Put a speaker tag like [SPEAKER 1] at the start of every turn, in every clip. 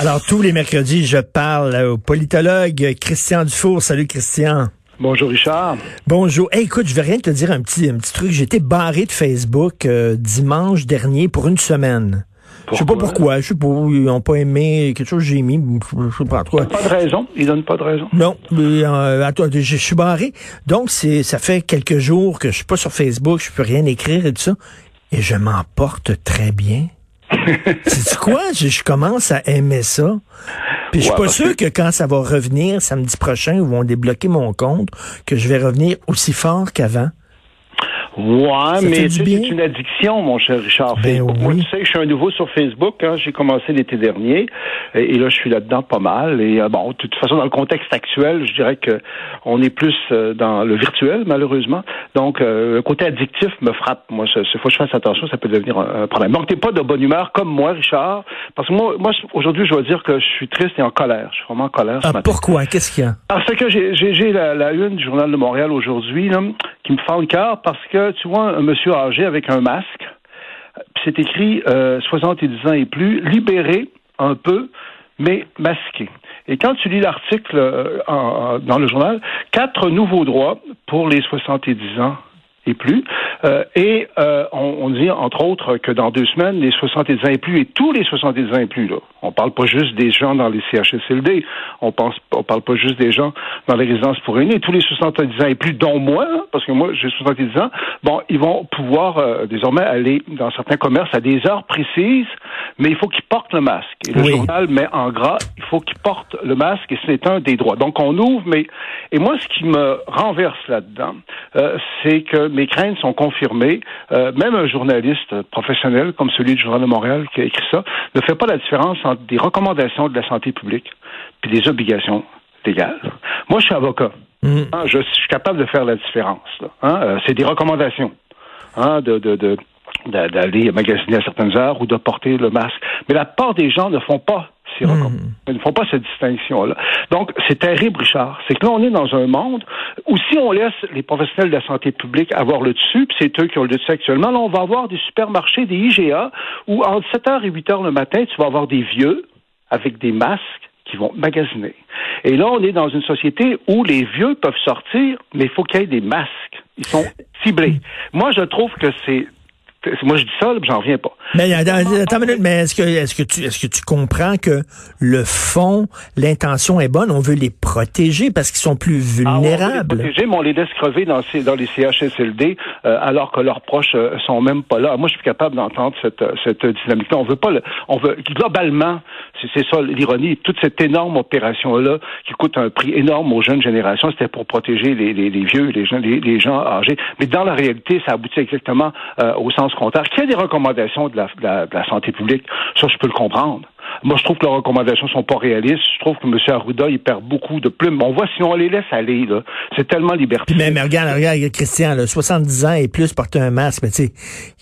[SPEAKER 1] Alors, tous les mercredis, je parle au politologue Christian Dufour. Salut, Christian.
[SPEAKER 2] Bonjour Richard.
[SPEAKER 1] Bonjour. écoute, je vais rien te dire un petit, un petit truc. Été barré de Facebook euh, dimanche dernier pour une semaine. Je sais pas pourquoi? Je sais pas. Ils n'ont pas aimé quelque chose que j'ai mis. Je sais
[SPEAKER 2] pas quoi. Pas de raison. Ils donnent pas de raison.
[SPEAKER 1] Non. Euh, attends, je, suis barré. Donc, c'est, ça fait quelques jours que je suis pas sur Facebook. Je peux rien écrire et tout ça. Et je m'en porte très bien. C'est quoi? Je, commence à aimer ça. Puis je suis pas sûr que... quand ça va revenir samedi prochain, ils vont débloquer mon compte, que je vais revenir aussi fort qu'avant.
[SPEAKER 2] Ouais, mais c'est une addiction, mon cher Richard.
[SPEAKER 1] Ben
[SPEAKER 2] Moi, tu sais, je suis un nouveau sur Facebook. Hein, J'ai commencé l'été dernier et, là, je suis là-dedans pas mal. Et euh, bon, de toute façon, dans le contexte actuel, je dirais que on est plus euh, dans le virtuel, malheureusement. Donc, euh, le côté addictif me frappe. Moi, il faut que je fasse attention, ça peut devenir un, problème. Donc, t'es pas de bonne humeur comme moi, Richard, parce que moi, moi aujourd'hui, je dois dire que je suis triste et en colère. Je suis vraiment en colère ce
[SPEAKER 1] ah, Pourquoi? Qu'est-ce qu'il y a?
[SPEAKER 2] Parce que j'ai la, la une du journal de Montréal aujourd'hui qui me fend le cœur parce que tu vois un monsieur âgé avec un masque, c'est écrit euh, 70 ans et plus, libéré un peu, mais masqué. Et quand tu lis l'article euh, dans le journal, quatre nouveaux droits pour les 70 ans et plus. Euh, et euh, on, dit, entre autres, que dans deux semaines, les 70 ans et plus, et tous les 70 ans et plus, là, on parle pas juste des gens dans les CHSLD, on pense, on parle pas juste des gens dans les résidences pour aînés, tous les 70 ans et plus, dont moi, hein, parce que moi, j'ai 70 ans, bon, ils vont pouvoir euh, désormais aller dans certains commerces à des heures précises, mais il faut qu'ils portent le masque. Et le journal met en gras, il faut qu'ils portent le masque, et c'est un des droits. Donc, on ouvre, mais... Et moi, ce qui me renverse là-dedans, c'est que mes craintes sont confirmées. Euh, même un journaliste professionnel comme celui du Journal de Montréal qui a écrit ça ne fait pas la différence entre des recommandations de la santé publique puis des obligations légales. Moi, je suis avocat. Mm. Hein, je suis capable de faire la différence. Hein. Euh, c'est des recommandations hein, de, de, d'aller magasiner à certaines heures ou de porter le masque. Mais la part des gens ne font pas Hmm. Ils ne font pas cette distinction-là. Donc, c'est terrible, Richard. C'est que là, on est dans un monde où si on laisse les professionnels de la santé publique avoir le dessus, puis c'est eux qui ont le dessus actuellement, là, on va avoir des supermarchés, des IGA, où entre 7h et 8h le matin, tu vas avoir des vieux avec des masques qui vont magasiner. Et là, on est dans une société où les vieux peuvent sortir, mais il faut qu'il y ait des masques. Ils sont ciblés. Hmm. Moi, je trouve que c'est moi, je dis ça, j'en reviens pas.
[SPEAKER 1] Mais attends une minute, mais est-ce que, est-ce que tu, est-ce que tu comprends que le fond, l'intention est bonne, on veut les protéger parce qu'ils sont plus vulnérables. Ah, on veut
[SPEAKER 2] les protéger, mais on les laisse crever dans, ces, dans les CHSLD euh, alors que leurs proches euh, sont même pas là. Moi, je suis capable d'entendre cette, cette dynamique-là. On veut pas, le, on veut globalement, c'est, ça l'ironie, toute cette énorme opération-là qui coûte un prix énorme aux jeunes générations, c'était pour protéger les, les, les vieux, les gens, les, les, gens âgés. Mais dans la réalité, ça aboutit exactement euh, au sens Qu'il y a des recommandations de la santé publique, ça, je peux le comprendre. Moi, je trouve que leurs recommandations sont pas réalistes. Je trouve que M. Arruda, il perd beaucoup de plumes. On voit si on les laisse aller, là. C'est tellement liberté.
[SPEAKER 1] Mais, mais, regarde, regarde, Christian, là, 70 ans et plus porter un masque, mais tu sais,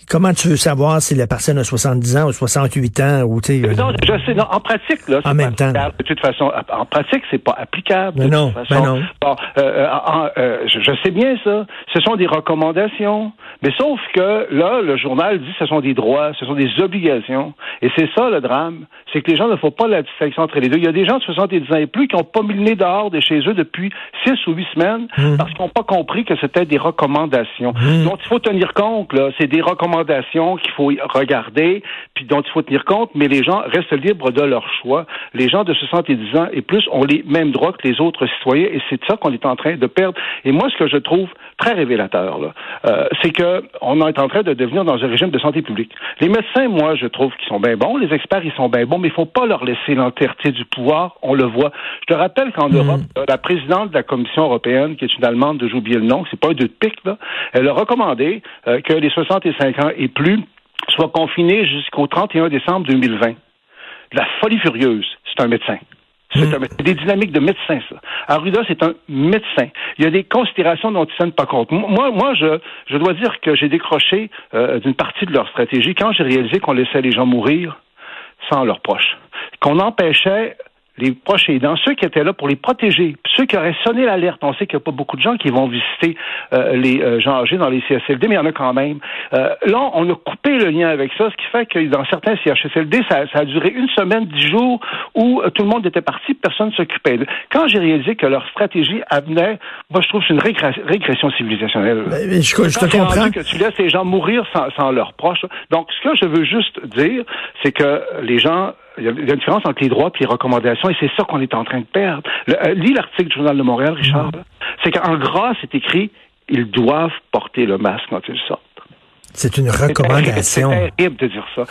[SPEAKER 1] comment tu veux savoir si la personne a 70 ans ou 68 ans ou tu sais.
[SPEAKER 2] Non, je sais, non, en pratique, là.
[SPEAKER 1] En même temps.
[SPEAKER 2] De toute façon, en pratique, c'est pas applicable.
[SPEAKER 1] Mais non,
[SPEAKER 2] mais
[SPEAKER 1] non.
[SPEAKER 2] Bon, euh, euh, euh, je, je, sais bien ça. Ce sont des recommandations. Mais sauf que, là, le journal dit que ce sont des droits, ce sont des obligations. Et c'est ça, le drame. C'est que les gens ne font pas la distinction entre les deux. Il y a des gens de 70 ans et plus qui n'ont pas mis le nez dehors de chez eux depuis six ou huit semaines mmh. parce qu'ils n'ont pas compris que c'était des recommandations. Mmh. Donc, il faut tenir compte, là. C'est des recommandations qu'il faut regarder, puis dont il faut tenir compte, mais les gens restent libres de leur choix. Les gens de 70 ans et plus ont les mêmes droits que les autres citoyens et c'est ça qu'on est en train de perdre. Et moi, ce que je trouve très révélateur, là, euh, c'est que on est en train de devenir dans un régime de santé publique. Les médecins, moi, je trouve qu'ils sont bien bons. Les experts, ils sont bien bons, mais il faut pas leur laisser l'entièreté du pouvoir. On le voit. Je te rappelle qu'en hmm. Europe, la présidente de la Commission européenne, qui est une Allemande, de oublié le nom, c'est pas un de pique, là, elle a recommandé euh, que les 65 ans et plus soient confinés jusqu'au 31 décembre 2020. La folie furieuse, c'est un médecin. C'est des dynamiques de médecin, ça. Arruda, c'est un médecin. Il y a des considérations dont ils ne tiennent pas compte. Moi, moi je, je dois dire que j'ai décroché euh, d'une partie de leur stratégie quand j'ai réalisé qu'on laissait les gens mourir sans leurs proches. Qu'on empêchait les proches aidants, ceux qui étaient là pour les protéger, ceux qui auraient sonné l'alerte. On sait qu'il n'y a pas beaucoup de gens qui vont visiter euh, les euh, gens âgés dans les CHSLD, mais il y en a quand même. Euh, là, on a coupé le lien avec ça, ce qui fait que dans certains CHSLD, ça, ça a duré une semaine, dix jours, où tout le monde était parti, personne ne s'occupait. Quand j'ai réalisé que leur stratégie amenait, moi je trouve que c'est une régression civilisationnelle.
[SPEAKER 1] je, je te comprends.
[SPEAKER 2] que tu laisses les gens mourir sans, sans leurs proches. Donc, ce que je veux juste dire, c'est que les gens il y a une différence entre les droits et les recommandations, et c'est ça qu'on est en train de perdre. Euh, lis l'article du Journal de Montréal, Richard. C'est qu'en gras, c'est écrit ils doivent porter le masque quand ils sortent.
[SPEAKER 1] C'est une recommandation.
[SPEAKER 2] C'est terrible de dire ça.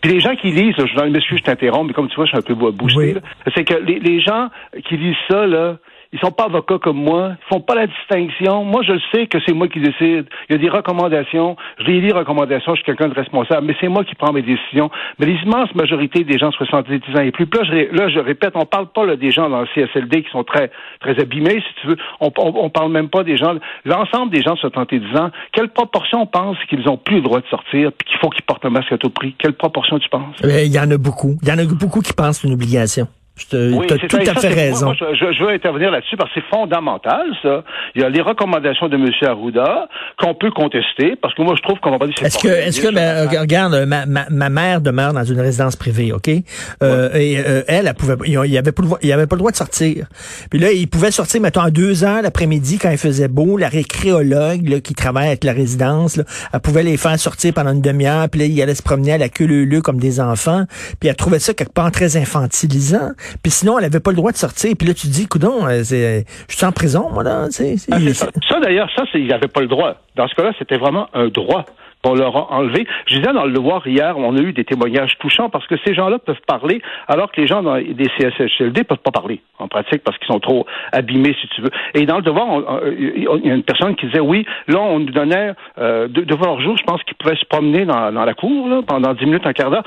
[SPEAKER 2] Puis les gens qui lisent le journal, monsieur, je t'interromps, mais comme tu vois, je suis un peu boosté. C'est que les, les gens qui lisent ça, là, ils sont pas avocats comme moi. Ils font pas la distinction. Moi, je sais que c'est moi qui décide. Il y a des recommandations. Je les lis, recommandations. Je suis quelqu'un de responsable. Mais c'est moi qui prends mes décisions. Mais l'immense majorité des gens de 70 ans et plus. là, je, là, je répète, on parle pas là, des gens dans le CSLD qui sont très, très abîmés, si tu veux. On, on, parle même pas des gens, l'ensemble des gens de 70 ans. Quelle proportion on pense qu'ils ont plus le droit de sortir puis qu'il faut qu'ils portent un masque à tout prix? Quelle proportion tu penses?
[SPEAKER 1] Eh il y en a beaucoup. Il y en a beaucoup qui pensent une obligation. Tu as tout à fait raison.
[SPEAKER 2] je, veux intervenir là-dessus parce que c'est fondamental, ça. Il y a les recommandations de M. Arruda qu'on peut contester parce que moi, je trouve qu'on va pas dire
[SPEAKER 1] Est-ce que, est-ce que, ben, regarde, ma, ma, ma, mère demeure dans une résidence privée, OK? Euh, Et euh, elle, elle pouvait, il y avait pas le, il avait pas le droit de sortir. Puis là, il pouvait sortir, mettons, à deux heures l'après-midi quand il faisait beau. La récréologue là, qui travaille avec la résidence, là, elle pouvait les faire sortir pendant une demi-heure. Puis là, il allait se promener à la queue leu comme des enfants. Puis elle trouvait ça quelque part très infantilisant. Puis sinon, elle avait pas le droit de sortir. Puis là, tu dis, coudon, euh, je suis en prison, moi, là.
[SPEAKER 2] Ah, ça, d'ailleurs, ça, il n'avait pas le droit. Dans ce cas-là, c'était vraiment un droit on leur a enlevé. Je disais dans le devoir hier, on a eu des témoignages touchants parce que ces gens-là peuvent parler alors que les gens dans des CSHLD peuvent pas parler en pratique parce qu'ils sont trop abîmés, si tu veux. Et dans le devoir, il y a une personne qui disait oui, là on nous donnait euh, devoir jour, je pense qu'ils pouvaient se promener dans, la cour pendant dix minutes, un quart d'heure.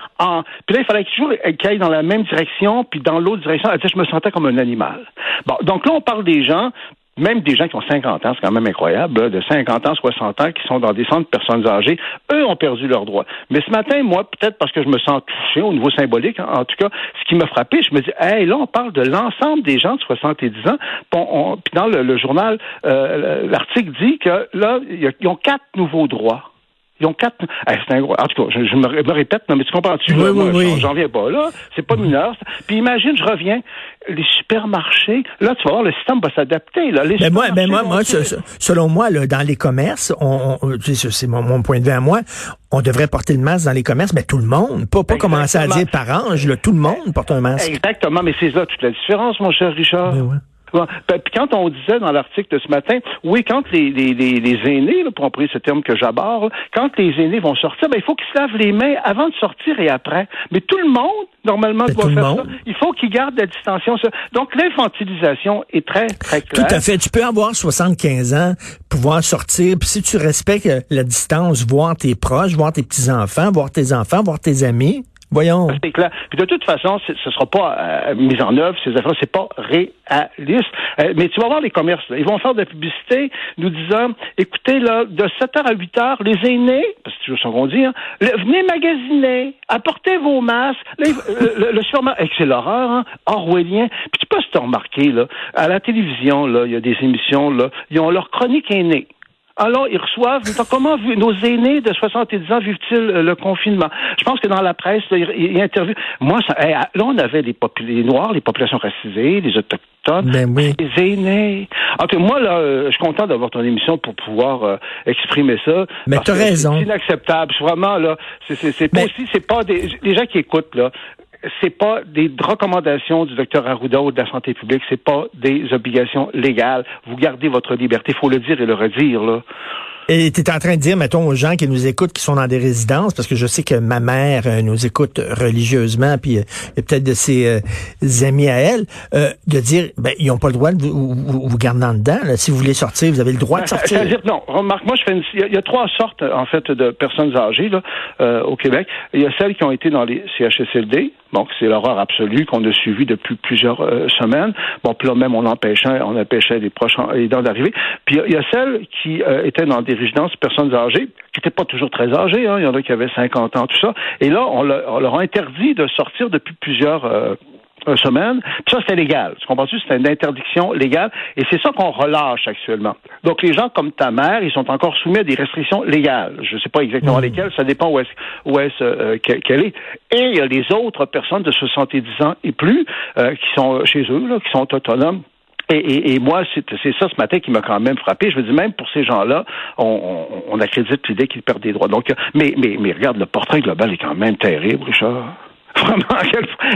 [SPEAKER 2] Puis là, il fallait toujours qu'ils aillent dans la même direction, puis dans l'autre direction. Elle disait, je me sentais comme un animal. Bon, donc là, on parle des gens même des gens qui ont 50 ans, c'est quand même incroyable, de 50 ans, 60 ans, qui sont dans des centres de personnes âgées, eux ont perdu leurs droits. Mais ce matin, moi, peut-être parce que je me sens touché au niveau symbolique, en tout cas, ce qui m'a frappé, je me dis, hey, là, on parle de l'ensemble des gens de 70 ans. Puis, dans le, journal, euh, l'article dit que là, ils ont quatre nouveaux droits. Ils ont quatre. c'est un gros... En tout cas, je, me, répète, mais tu comprends-tu?
[SPEAKER 1] Oui, oui, oui.
[SPEAKER 2] J'en viens pas là. C'est pas mineur. Puis imagine, je reviens, les supermarchés, là, tu vas voir, le système va s'adapter. Là.
[SPEAKER 1] mais moi, mais moi, moi selon moi, là, dans les commerces, on, c'est mon, mon, point de vue à moi, on devrait porter le masque dans les commerces, mais tout le monde. Pas, pas commencer à dire par ange, tout le monde porte un masque.
[SPEAKER 2] Exactement, mais c'est là toute la différence, mon cher Richard.
[SPEAKER 1] Ben
[SPEAKER 2] puis quand on disait dans l'article de ce matin, oui, quand les, les, les, aînés, pour employer ce terme que j'aborde, quand les aînés vont sortir, ben, il faut qu'ils se lavent les mains avant de sortir et après. Mais tout le monde, normalement, ben, doit faire ça. Il faut qu'ils gardent la distanciation. Donc, l'infantilisation est très, très claire.
[SPEAKER 1] Tout à fait. Tu peux avoir 75 ans, pouvoir sortir, puis si tu respectes la distance, voir tes proches, voir tes petits-enfants, voir tes enfants, voir tes amis, Voyons.
[SPEAKER 2] C'est clair. Puis de toute façon, ce ne sera pas euh, mis en œuvre, ces affaires, c'est pas réaliste. Euh, mais tu vas voir les commerces, ils vont faire de la publicité nous disant, écoutez, là, de 7h à 8h, les aînés, parce que c'est toujours ce qu'on dit, hein, venez magasiner, apportez vos masques, le, le, le c'est l'horreur, hein, orwellien. Puis tu peux se remarquer, là, à la télévision, là, il y a des émissions, là, ils ont leur chronique aînée. Alors, ils reçoivent. Comment nos aînés de 70 ans vivent-ils euh, le confinement? Je pense que dans la presse, ils interviewent. Moi, ça, là, on avait les, les Noirs, les populations racisées, les Autochtones,
[SPEAKER 1] ben
[SPEAKER 2] les aînés. En tout cas, moi, là, euh, je suis content d'avoir ton émission pour pouvoir euh, exprimer ça.
[SPEAKER 1] Mais tu as raison.
[SPEAKER 2] C'est inacceptable. Vraiment, là, c'est pas aussi, c'est pas des, les gens qui écoutent, là c'est pas des recommandations du docteur Arruda ou de la santé publique, c'est pas des obligations légales. Vous gardez votre liberté, faut le dire et le redire là.
[SPEAKER 1] Et tu es en train de dire, mettons, aux gens qui nous écoutent, qui sont dans des résidences, parce que je sais que ma mère euh, nous écoute religieusement, puis euh, et peut-être de ses euh, amis à elle, de dire, ben, ils n'ont pas le droit de vous, vous, vous garder dedans. Si vous voulez sortir, vous avez le droit de sortir.
[SPEAKER 2] -dire, non, remarque, moi, je fais une, il y, a trois sortes, en fait, de personnes âgées là, au Québec. Il y a celles qui ont été dans les CHSLD, Bon, c'est l'horreur absolue qu'on a suivie depuis plusieurs semaines. Bon, puis là même on empêchait, on empêchait les proches aidants d'arriver. Puis il y, a celles qui étaient dans des résidences personnes âgées, qui n'étaient pas toujours très âgées, hein. il y en a qui avaient 50 ans, tout ça. Et là, on, leur a interdit de sortir depuis plusieurs euh, semaine. Puis ça, c'était légal. Tu comprends-tu? C'était une interdiction légale. Et c'est ça qu'on relâche actuellement. Donc, les gens comme ta mère, ils sont encore soumis à des restrictions légales. Je ne sais pas exactement mmh. lesquelles. Ça dépend où est-ce, où est-ce euh, qu'elle est. Et il y a les autres personnes de 70 ans et plus euh, qui sont chez eux, là, qui sont autonomes. Et, et, moi, c'est ça ce matin qui m'a quand même frappé. Je veux dire, même pour ces gens-là, on, on, on accrédite l'idée qu'ils perdent des droits. Donc, mais, mais, mais regarde, le portrait global est quand même terrible, Richard. Vraiment,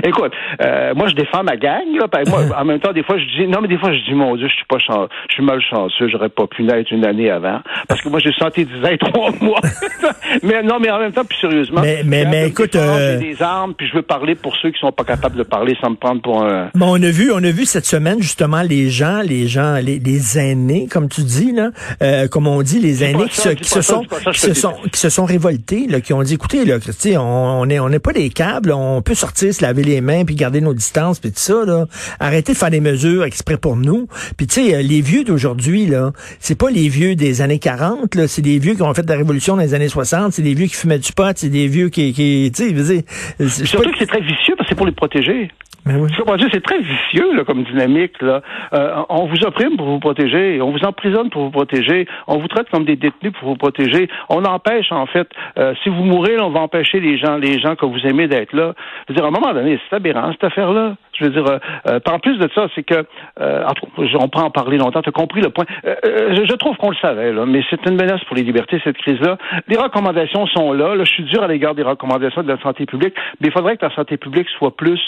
[SPEAKER 2] écoute, euh, moi je défends ma gang, là, moi, en même temps, des fois je dis non, mais des fois je dis mon Dieu, je suis pas chan je suis malchanceux, j'aurais pas pu naître une année avant. Parce que moi j'ai senti 10 ans et 3 mois. mais non, mais en même temps, plus sérieusement.
[SPEAKER 1] Mais, mais, mais écoute.
[SPEAKER 2] Euh... des armes, puis je veux parler pour ceux qui sont pas capables de parler sans me prendre pour un.
[SPEAKER 1] Bon, on a vu, on a vu cette semaine justement les gens, les gens, les, les aînés, comme tu dis, là, euh, comme on dit, les aînés qui, se, qui se sont, qui se sont, qui se sont révoltés, là, qui ont dit écoutez, là, on, on est, on n'est pas des câbles, on on peut sortir, se laver les mains, puis garder nos distances, puis tout ça, là. Arrêtez de faire des mesures exprès pour nous. Puis tu sais, euh, les vieux d'aujourd'hui, là, c'est pas les vieux des années 40, là, c'est des vieux qui ont fait de la révolution dans les années 60, c'est des vieux qui fumaient du pot, c'est des vieux qui, qui tu sais,
[SPEAKER 2] Surtout que c'est très vicieux c'est pour les protéger.
[SPEAKER 1] Mais oui.
[SPEAKER 2] C'est très vicieux là, comme dynamique. Là. Euh, on vous opprime pour vous protéger, on vous emprisonne pour vous protéger, on vous traite comme des détenus pour vous protéger. On empêche en fait, euh, si vous mourrez, on va empêcher les gens, les gens que vous aimez d'être là. Je veux dire, à un moment donné, c'est aberrant cette affaire-là. Je veux dire, euh, euh en plus de ça, c'est que, euh, on peut en parler longtemps. Tu as compris le point. Euh, je, je, trouve qu'on le savait, là, mais c'est une menace pour les libertés cette crise-là. Les recommandations sont là. là. Je suis dur à l'égard des recommandations de la santé publique, mais il faudrait que la santé publique soit plus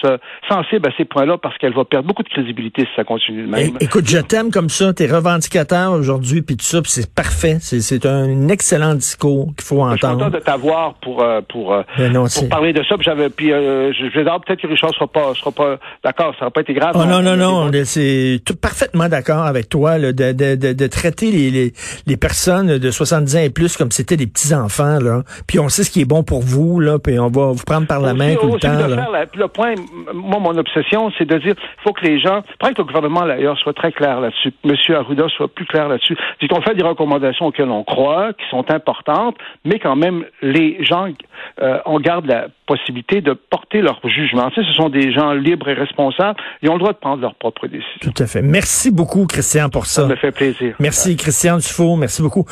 [SPEAKER 2] sensible à ces points-là parce qu'elle va perdre beaucoup de crédibilité si ça continue de même.
[SPEAKER 1] écoute, je t'aime comme ça, t'es revendicateur aujourd'hui, puis tout ça, c'est parfait. C'est un excellent discours qu'il faut entendre. Je suis
[SPEAKER 2] content de t'avoir pour euh, pour, euh, non, pour parler de ça. Puis j'avais puis euh, je vais peut-être que Richard sera pas sera pas d'accord, ça n'a pas été grave.
[SPEAKER 1] Oh, non non non, c'est parfaitement d'accord avec toi là, de, de, de, de, traiter les, les, les personnes de 70 ans et plus comme c'était des petits enfants là. Puis on sait ce qui est bon pour vous là, puis on va vous prendre par la main tout le temps. Là.
[SPEAKER 2] le point, moi mon obsession, c'est de dire, il faut que les gens, il que le gouvernement d'ailleurs soit très clair là-dessus, Monsieur Arruda soit plus clair là-dessus. C'est qu'on fait des recommandations auxquelles on croit, qui sont importantes, mais quand même les gens, euh, on garde la possibilité de porter leur jugement. Tu sais, ce sont des gens libres et responsables, ils ont le droit de prendre leurs propres décisions.
[SPEAKER 1] Tout à fait. Merci beaucoup, Christian, pour ça.
[SPEAKER 2] Ça me fait plaisir.
[SPEAKER 1] Merci, Christian Dufault. Merci beaucoup.